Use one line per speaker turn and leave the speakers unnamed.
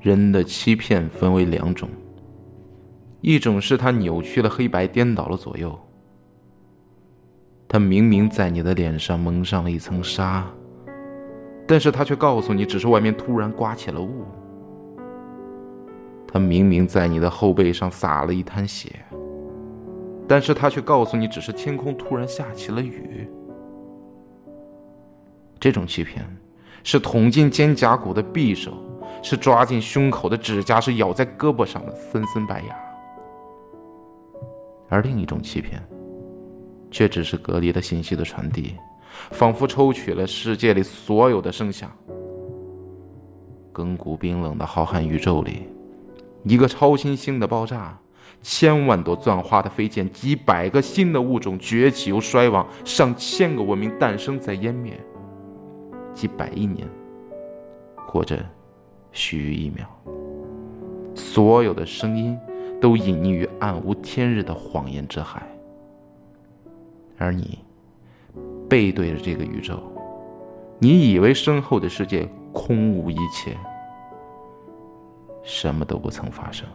人的欺骗分为两种，一种是他扭曲了黑白，颠倒了左右。他明明在你的脸上蒙上了一层纱，但是他却告诉你，只是外面突然刮起了雾。他明明在你的后背上洒了一滩血，但是他却告诉你，只是天空突然下起了雨。这种欺骗，是捅进肩胛骨的匕首。是抓进胸口的指甲，是咬在胳膊上的森森白牙。而另一种欺骗，却只是隔离了信息的传递，仿佛抽取了世界里所有的声响。亘古冰冷的浩瀚宇宙里，一个超新星的爆炸，千万朵钻花的飞溅，几百个新的物种崛起又衰亡，上千个文明诞生再湮灭，几百亿年，或者。须臾一秒，所有的声音都隐匿于暗无天日的谎言之海，而你背对着这个宇宙，你以为身后的世界空无一切，什么都不曾发生。